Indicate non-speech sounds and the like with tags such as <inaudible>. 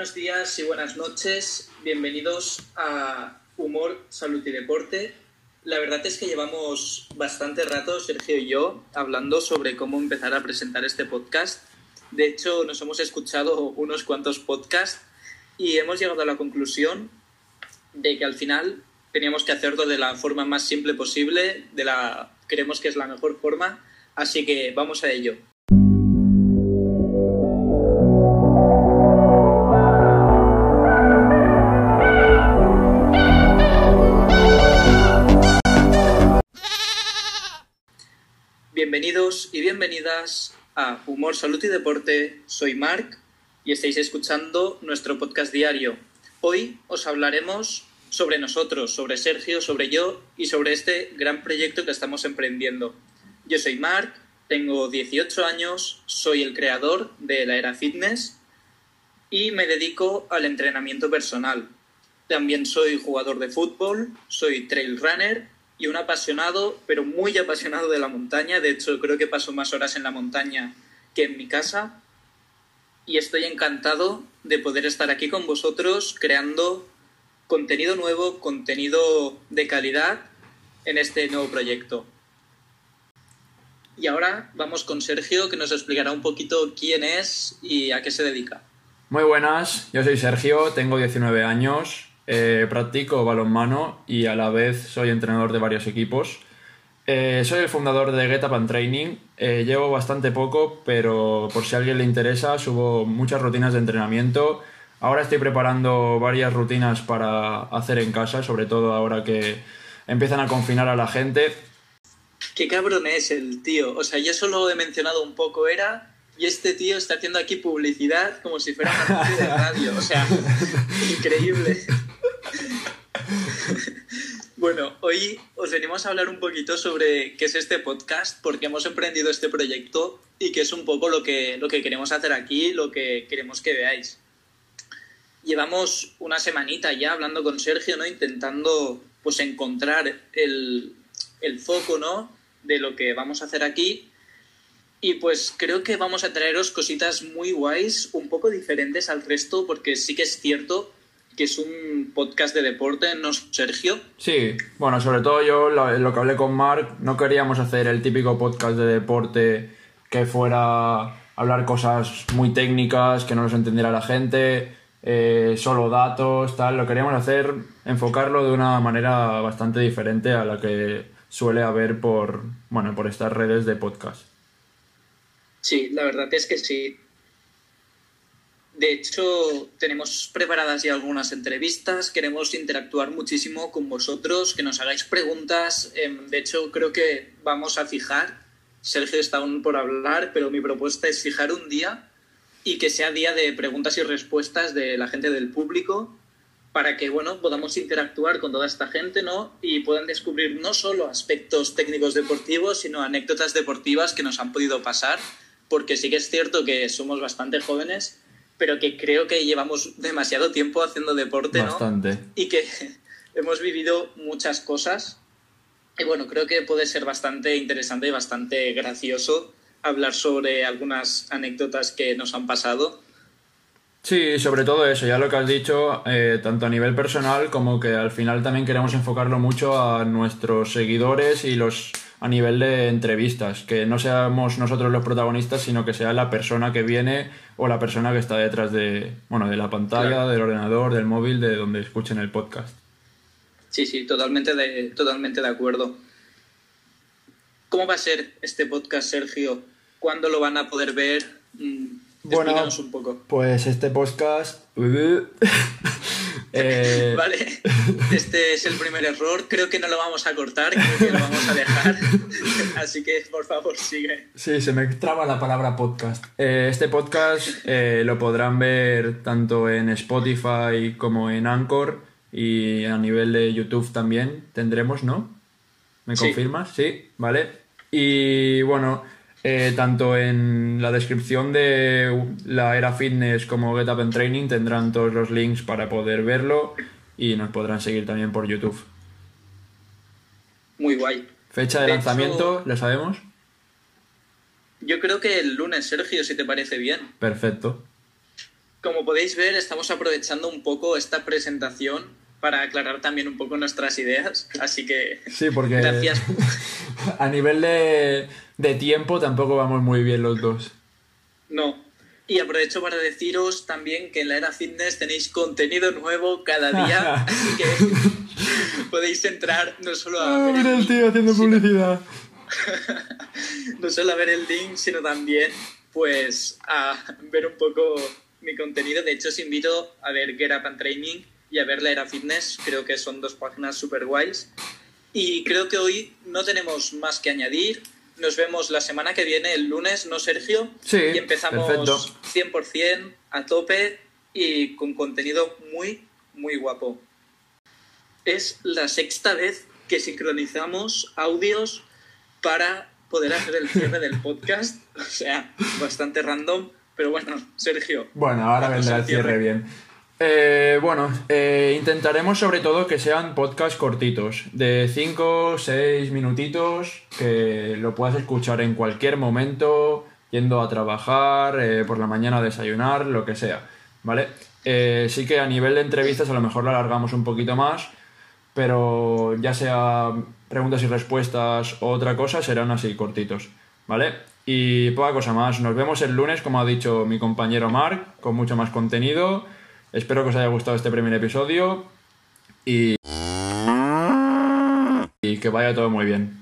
Buenos días y buenas noches. Bienvenidos a Humor, Salud y Deporte. La verdad es que llevamos bastante rato, Sergio y yo, hablando sobre cómo empezar a presentar este podcast. De hecho, nos hemos escuchado unos cuantos podcasts y hemos llegado a la conclusión de que al final teníamos que hacerlo de la forma más simple posible, de la creemos que es la mejor forma, así que vamos a ello. Bienvenidos y bienvenidas a Humor, Salud y Deporte. Soy Marc y estáis escuchando nuestro podcast diario. Hoy os hablaremos sobre nosotros, sobre Sergio, sobre yo y sobre este gran proyecto que estamos emprendiendo. Yo soy Marc, tengo 18 años, soy el creador de la Era Fitness y me dedico al entrenamiento personal. También soy jugador de fútbol, soy trail runner y un apasionado, pero muy apasionado de la montaña. De hecho, creo que paso más horas en la montaña que en mi casa. Y estoy encantado de poder estar aquí con vosotros creando contenido nuevo, contenido de calidad en este nuevo proyecto. Y ahora vamos con Sergio, que nos explicará un poquito quién es y a qué se dedica. Muy buenas, yo soy Sergio, tengo 19 años, eh, practico balonmano y a la vez soy entrenador de varios equipos. Eh, soy el fundador de Get Up and Training. Eh, llevo bastante poco, pero por si a alguien le interesa, subo muchas rutinas de entrenamiento. Ahora estoy preparando varias rutinas para hacer en casa, sobre todo ahora que empiezan a confinar a la gente. Qué cabrón es el tío. O sea, yo solo he mencionado un poco era y este tío está haciendo aquí publicidad como si fuera una <laughs> de radio. O sea, increíble. <laughs> Bueno, hoy os venimos a hablar un poquito sobre qué es este podcast, por qué hemos emprendido este proyecto y qué es un poco lo que, lo que queremos hacer aquí, lo que queremos que veáis. Llevamos una semanita ya hablando con Sergio, ¿no? Intentando pues encontrar el, el foco, ¿no? De lo que vamos a hacer aquí. Y pues creo que vamos a traeros cositas muy guays, un poco diferentes al resto, porque sí que es cierto que es un podcast de deporte, ¿no, Sergio? Sí, bueno, sobre todo yo lo, lo, que hablé con Mark, no queríamos hacer el típico podcast de deporte que fuera hablar cosas muy técnicas, que no los entendiera la gente, eh, solo datos, tal. Lo queríamos hacer, enfocarlo de una manera bastante diferente a la que suele haber por, bueno, por estas redes de podcast. Sí, la verdad es que sí. De hecho, tenemos preparadas ya algunas entrevistas, queremos interactuar muchísimo con vosotros, que nos hagáis preguntas. Em, de hecho, creo que vamos a fijar, Sergio está aún por hablar, pero mi propuesta es fijar un día y que sea día de preguntas y respuestas de la gente del público para que bueno, podamos interactuar con toda esta gente ¿no? y puedan descubrir no solo aspectos técnicos deportivos, sino anécdotas deportivas que nos han podido pasar, porque sí que es cierto que somos bastante jóvenes pero que creo que llevamos demasiado tiempo haciendo deporte, Bastante. Y que <laughs> hemos vivido muchas cosas. Y bueno, creo que puede ser bastante interesante y bastante gracioso hablar sobre algunas anécdotas que nos han pasado. Sí, sobre todo eso, ya lo que has dicho, eh, tanto a nivel personal como que al final también queremos enfocarlo mucho a nuestros seguidores y los a nivel de entrevistas, que no seamos nosotros los protagonistas, sino que sea la persona que viene o la persona que está detrás de, bueno, de la pantalla, del ordenador, del móvil, de donde escuchen el podcast. Sí, sí, totalmente de, totalmente de acuerdo. ¿Cómo va a ser este podcast, Sergio? ¿Cuándo lo van a poder ver? Mm, bueno, un poco. Pues este podcast <laughs> Eh, vale, <laughs> este es el primer error. Creo que no lo vamos a cortar, creo que lo vamos a dejar. <laughs> Así que, por favor, sigue. Sí, se me traba la palabra podcast. Eh, este podcast eh, lo podrán ver tanto en Spotify como en Anchor y a nivel de YouTube también tendremos, ¿no? ¿Me confirmas? Sí, vale. Y bueno, eh, tanto en la descripción de la Era Fitness como Get Up and Training tendrán todos los links para poder verlo y nos podrán seguir también por YouTube. Muy guay. Fecha de, lanzamiento, ¿lo sabemos? Yo creo que el lunes, Sergio, si te parece bien. Perfecto. como podéis ver, estamos aprovechando un poco esta presentación para aclarar también un poco nuestras ideas. Así que Sí, porque <laughs> gracias. <laughs> a nivel de, de tiempo tampoco vamos muy bien los dos. No. Y aprovecho para deciros también que en la era fitness tenéis contenido nuevo cada día, <laughs> así que podéis entrar no solo a Ah, ver el tío haciendo publicidad. no solo a ver el link, sino también pues a ver un poco mi contenido. De hecho, os invito a ver Get Up and Training y a ver la Era Fitness. Creo que son dos páginas súper guays. Y creo que hoy no tenemos más que añadir. Nos vemos la semana que viene, el lunes, ¿no, Sergio? Sí, Y empezamos perfecto. 100% a tope y con contenido muy, muy guapo. Es la sexta vez que sincronizamos audios para poder hacer el cierre del <laughs> podcast. O sea, bastante random. Pero bueno, Sergio. Bueno, ahora vendrá el cierre. bien. Eh, bueno, eh, intentaremos sobre todo que sean podcasts cortitos, de 5 6 minutitos, que lo puedas escuchar en cualquier momento, yendo a trabajar, eh, por la mañana a desayunar, lo que sea, ¿vale? Eh, sí que a nivel de entrevistas a lo mejor lo alargamos un poquito más, pero ya sea preguntas y respuestas o otra cosa, serán así cortitos, ¿vale? Y poca cosa más. Nos vemos el lunes, como ha dicho mi compañero Mark, con mucho más contenido. Espero que os haya gustado este primer episodio y, que vaya todo muy bien.